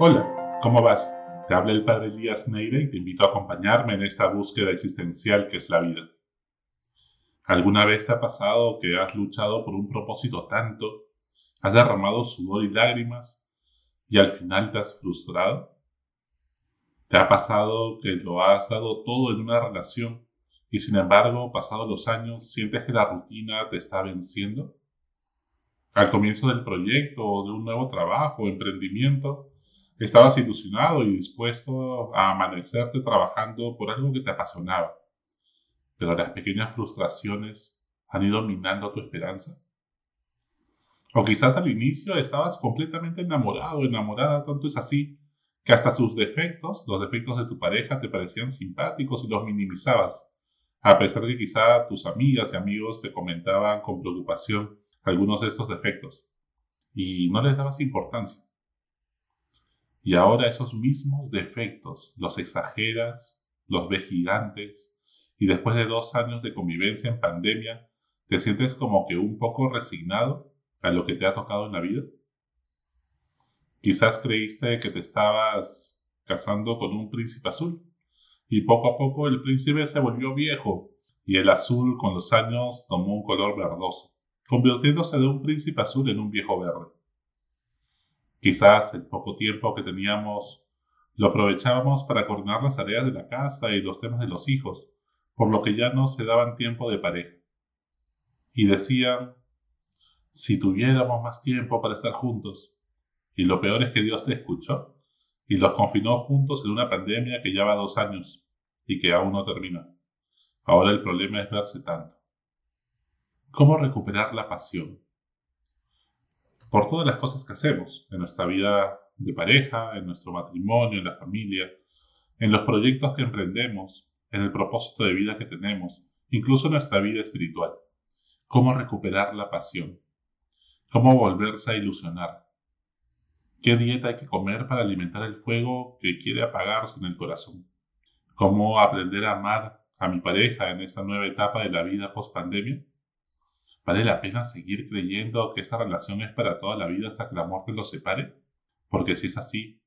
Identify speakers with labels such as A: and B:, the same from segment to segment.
A: Hola, ¿cómo vas? Te habla el padre Elías Neire y te invito a acompañarme en esta búsqueda existencial que es la vida. ¿Alguna vez te ha pasado que has luchado por un propósito tanto, has derramado sudor y lágrimas y al final te has frustrado? ¿Te ha pasado que lo has dado todo en una relación y sin embargo, pasados los años, sientes que la rutina te está venciendo? Al comienzo del proyecto o de un nuevo trabajo o emprendimiento, estabas ilusionado y dispuesto a amanecerte trabajando por algo que te apasionaba, pero las pequeñas frustraciones han ido minando tu esperanza. O quizás al inicio estabas completamente enamorado, enamorada, tanto es así, que hasta sus defectos, los defectos de tu pareja, te parecían simpáticos y los minimizabas, a pesar de que quizá tus amigas y amigos te comentaban con preocupación algunos de estos defectos y no les dabas importancia. Y ahora esos mismos defectos los exageras, los ves gigantes y después de dos años de convivencia en pandemia, te sientes como que un poco resignado a lo que te ha tocado en la vida. Quizás creíste que te estabas casando con un príncipe azul y poco a poco el príncipe se volvió viejo y el azul con los años tomó un color verdoso convirtiéndose de un príncipe azul en un viejo verde. Quizás el poco tiempo que teníamos lo aprovechábamos para coordinar las tareas de la casa y los temas de los hijos, por lo que ya no se daban tiempo de pareja. Y decían, si tuviéramos más tiempo para estar juntos. Y lo peor es que Dios te escuchó y los confinó juntos en una pandemia que ya va dos años y que aún no termina. Ahora el problema es verse tanto. ¿Cómo recuperar la pasión? Por todas las cosas que hacemos en nuestra vida de pareja, en nuestro matrimonio, en la familia, en los proyectos que emprendemos, en el propósito de vida que tenemos, incluso en nuestra vida espiritual. ¿Cómo recuperar la pasión? ¿Cómo volverse a ilusionar? ¿Qué dieta hay que comer para alimentar el fuego que quiere apagarse en el corazón? ¿Cómo aprender a amar a mi pareja en esta nueva etapa de la vida post pandemia? ¿Vale la pena seguir creyendo que esta relación es para toda la vida hasta que la muerte los separe? Porque si es así,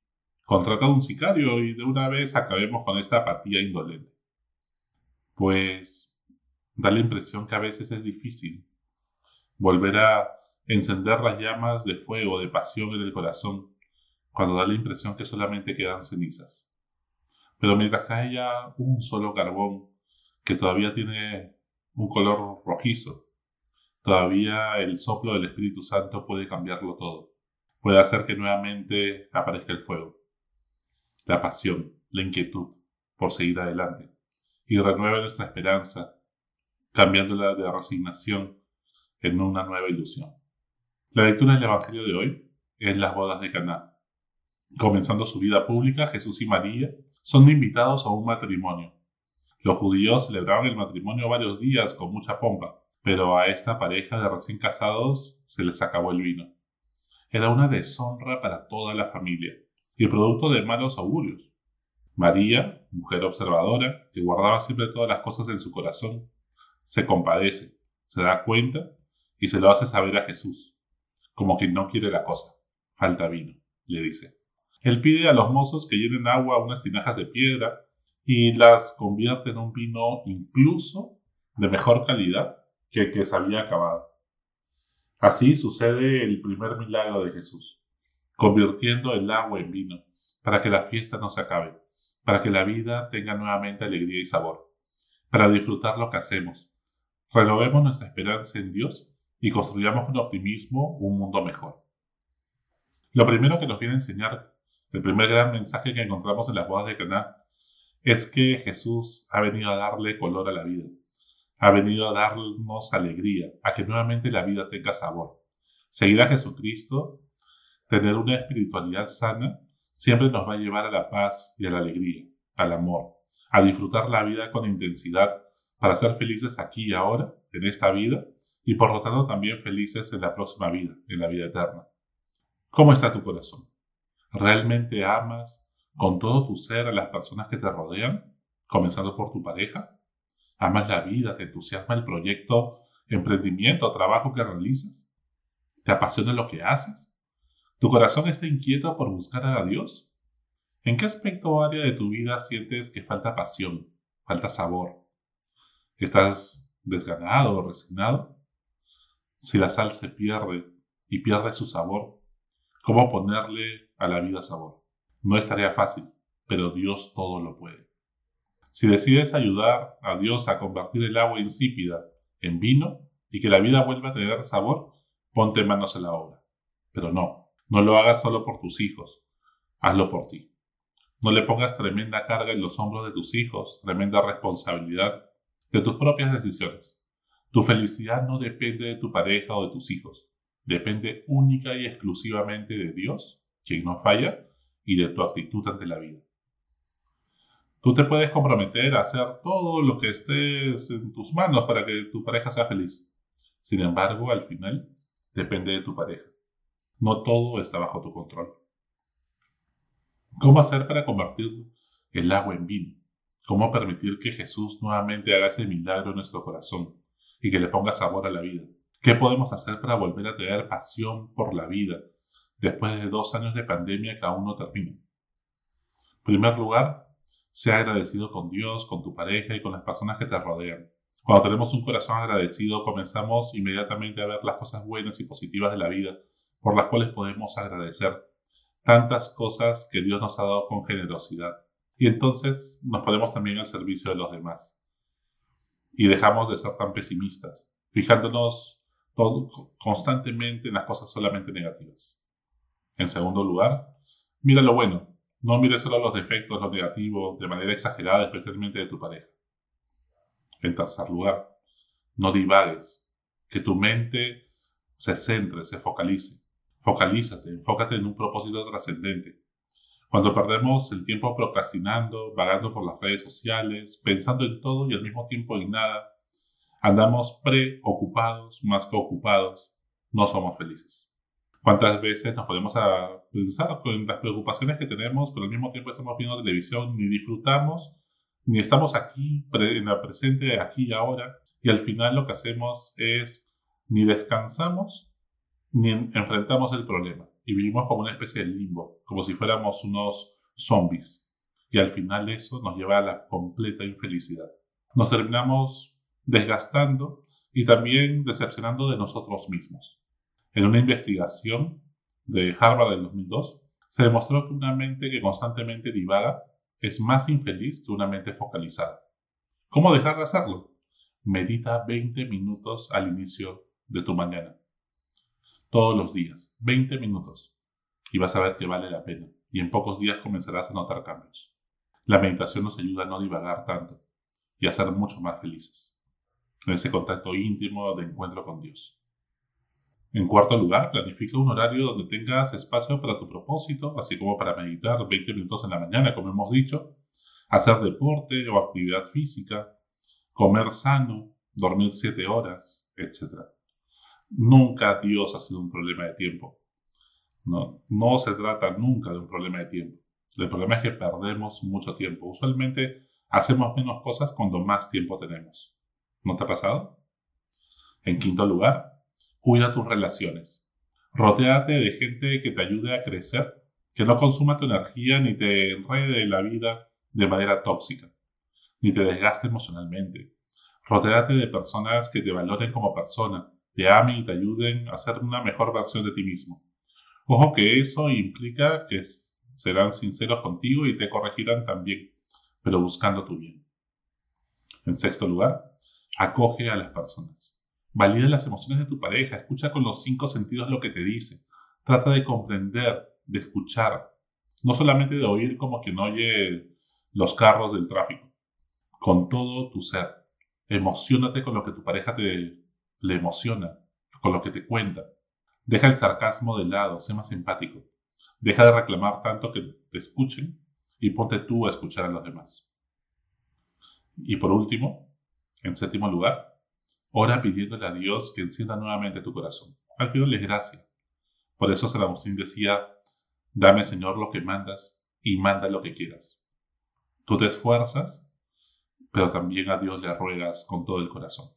A: contrata a un sicario y de una vez acabemos con esta apatía indolente. Pues da la impresión que a veces es difícil volver a encender las llamas de fuego, de pasión en el corazón, cuando da la impresión que solamente quedan cenizas. Pero mientras haya un solo carbón que todavía tiene un color rojizo, todavía el soplo del Espíritu Santo puede cambiarlo todo. Puede hacer que nuevamente aparezca el fuego, la pasión, la inquietud por seguir adelante y renueve nuestra esperanza, cambiándola de resignación en una nueva ilusión. La lectura del Evangelio de hoy es las bodas de Caná. Comenzando su vida pública, Jesús y María son invitados a un matrimonio. Los judíos celebraron el matrimonio varios días con mucha pompa, pero a esta pareja de recién casados se les acabó el vino. Era una deshonra para toda la familia y el producto de malos augurios. María, mujer observadora, que guardaba siempre todas las cosas en su corazón, se compadece, se da cuenta y se lo hace saber a Jesús, como quien no quiere la cosa. Falta vino, le dice. Él pide a los mozos que llenen agua a unas tinajas de piedra y las convierte en un vino incluso de mejor calidad que, se había acabado. Así sucede el primer milagro de Jesús, convirtiendo el agua en vino, para que la fiesta no se acabe, para que la vida tenga nuevamente alegría y sabor, para disfrutar lo que hacemos. Renovemos nuestra esperanza en Dios y construyamos con optimismo un mundo mejor. Lo primero que nos viene a enseñar, el primer gran mensaje que encontramos en las bodas de Caná, es que Jesús ha venido a darle color a la vida ha venido a darnos alegría, a que nuevamente la vida tenga sabor. Seguir a Jesucristo, tener una espiritualidad sana, siempre nos va a llevar a la paz y a la alegría, al amor, a disfrutar la vida con intensidad para ser felices aquí y ahora, en esta vida, y por lo tanto también felices en la próxima vida, en la vida eterna. ¿Cómo está tu corazón? ¿Realmente amas con todo tu ser a las personas que te rodean, comenzando por tu pareja? Amas la vida, te entusiasma el proyecto, emprendimiento, trabajo que realizas, te apasiona lo que haces, ¿Tu corazón está inquieto por buscar a Dios? ¿En qué aspecto o área de tu vida sientes que falta pasión, falta sabor? ¿Estás desganado o resignado? Si la sal se pierde y pierde su sabor, ¿cómo ponerle a la vida sabor? No es tarea fácil, pero Dios todo lo puede. Si decides ayudar a Dios a convertir el agua insípida en vino y que la vida vuelva a tener sabor, ponte manos en la obra. Pero no, no lo hagas solo por tus hijos, hazlo por ti. No le pongas tremenda carga en los hombros de tus hijos, tremenda responsabilidad de tus propias decisiones. Tu felicidad no depende de tu pareja o de tus hijos, depende única y exclusivamente de Dios, quien no falla, y de tu actitud ante la vida. Tú te puedes comprometer a hacer todo lo que estés en tus manos para que tu pareja sea feliz. Sin embargo, al final, depende de tu pareja. No todo está bajo tu control. ¿Cómo hacer para convertir el agua en vino? ¿Cómo permitir que Jesús nuevamente haga ese milagro en nuestro corazón y que le ponga sabor a la vida? ¿Qué podemos hacer para volver a tener pasión por la vida después de dos años de pandemia que aún no termina? En primer lugar, sea agradecido con Dios, con tu pareja y con las personas que te rodean. Cuando tenemos un corazón agradecido, comenzamos inmediatamente a ver las cosas buenas y positivas de la vida por las cuales podemos agradecer tantas cosas que Dios nos ha dado con generosidad. Y entonces nos ponemos también al servicio de los demás. Y dejamos de ser tan pesimistas, fijándonos constantemente en las cosas solamente negativas. En segundo lugar, mira lo bueno. No mires solo los defectos, lo negativo, de manera exagerada, especialmente de tu pareja. En tercer lugar, no divagues. Que tu mente se centre, se focalice. Focalízate, enfócate en un propósito trascendente. Cuando perdemos el tiempo procrastinando, vagando por las redes sociales, pensando en todo y al mismo tiempo en nada, andamos preocupados más que ocupados, no somos felices. ¿Cuántas veces nos ponemos a pensar en las preocupaciones que tenemos, pero al mismo tiempo estamos viendo televisión, ni disfrutamos, ni estamos aquí, en el presente, aquí y ahora, y al final lo que hacemos es ni descansamos, ni enfrentamos el problema y vivimos como una especie de limbo, como si fuéramos unos zombies. Y al final eso nos lleva a la completa infelicidad. Nos terminamos desgastando y también decepcionando de nosotros mismos. En una investigación de Harvard del 2002, se demostró que una mente que constantemente divaga es más infeliz que una mente focalizada. ¿Cómo dejar de hacerlo? Medita 20 minutos al inicio de tu mañana todos los días, 20 minutos, y vas a ver que vale la pena, y en pocos días comenzarás a notar cambios. La meditación nos ayuda a no divagar tanto y a ser mucho más felices, en ese contacto íntimo de encuentro con Dios. En cuarto lugar, planifica un horario donde tengas espacio para tu propósito, así como para meditar 20 minutos en la mañana, como hemos dicho, hacer deporte o actividad física, comer sano, dormir 7 horas, etc. Nunca Dios ha sido un problema de tiempo. No, no se trata nunca de un problema de tiempo. El problema es que perdemos mucho tiempo. Usualmente hacemos menos cosas cuando más tiempo tenemos. ¿No te ha pasado? En quinto lugar, cuida tus relaciones. Rotéate de gente que te ayude a crecer, que no consuma tu energía ni te enrede la vida de manera tóxica, ni te desgaste emocionalmente. Rotéate de personas que te valoren como persona, te amen y te ayuden a ser una mejor versión de ti mismo. Ojo que eso implica que serán sinceros contigo y te corregirán también, pero buscando tu bien. En sexto lugar, acoge a las personas. Valida las emociones de tu pareja, escucha con los cinco sentidos lo que te dice. Trata de comprender, de escuchar, no solamente de oír como quien oye los carros del tráfico, con todo tu ser. Emocionate con lo que tu pareja te le emociona con lo que te cuenta. Deja el sarcasmo de lado, sé más empático. Deja de reclamar tanto que te escuchen y ponte tú a escuchar a los demás. Y por último, en séptimo lugar, ora pidiéndole a Dios que encienda nuevamente tu corazón. Al es gracia. Por eso San Agustín decía, dame Señor lo que mandas y manda lo que quieras. Tú te esfuerzas, pero también a Dios le ruegas con todo el corazón.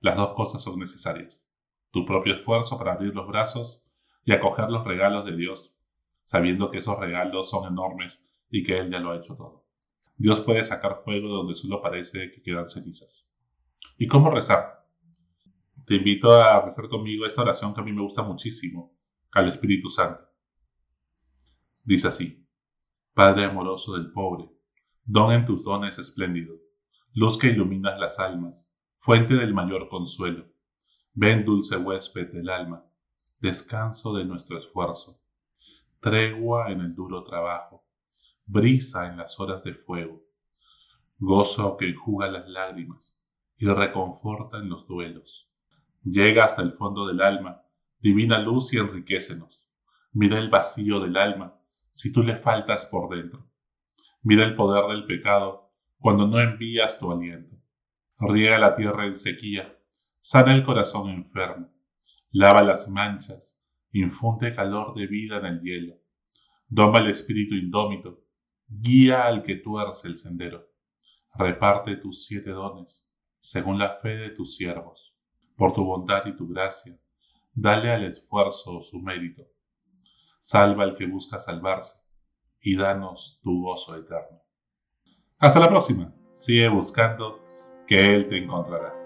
A: Las dos cosas son necesarias. Tu propio esfuerzo para abrir los brazos y acoger los regalos de Dios, sabiendo que esos regalos son enormes y que Él ya lo ha hecho todo. Dios puede sacar fuego donde solo parece que quedan cenizas. ¿Y cómo rezar? Te invito a rezar conmigo esta oración que a mí me gusta muchísimo, al Espíritu Santo. Dice así, Padre amoroso del pobre, don en tus dones espléndido, luz que iluminas las almas, fuente del mayor consuelo. Ven, dulce huésped del alma, descanso de nuestro esfuerzo, tregua en el duro trabajo, brisa en las horas de fuego, gozo que enjuga las lágrimas y reconforta en los duelos. Llega hasta el fondo del alma, divina luz y enriquecenos. Mira el vacío del alma si tú le faltas por dentro. Mira el poder del pecado cuando no envías tu aliento. Riega la tierra en sequía, sana el corazón enfermo, lava las manchas, infunde calor de vida en el hielo, doma el espíritu indómito, guía al que tuerce el sendero, reparte tus siete dones, según la fe de tus siervos, por tu bondad y tu gracia, dale al esfuerzo su mérito, salva al que busca salvarse, y danos tu gozo eterno. Hasta la próxima, sigue buscando que Él te encontrará.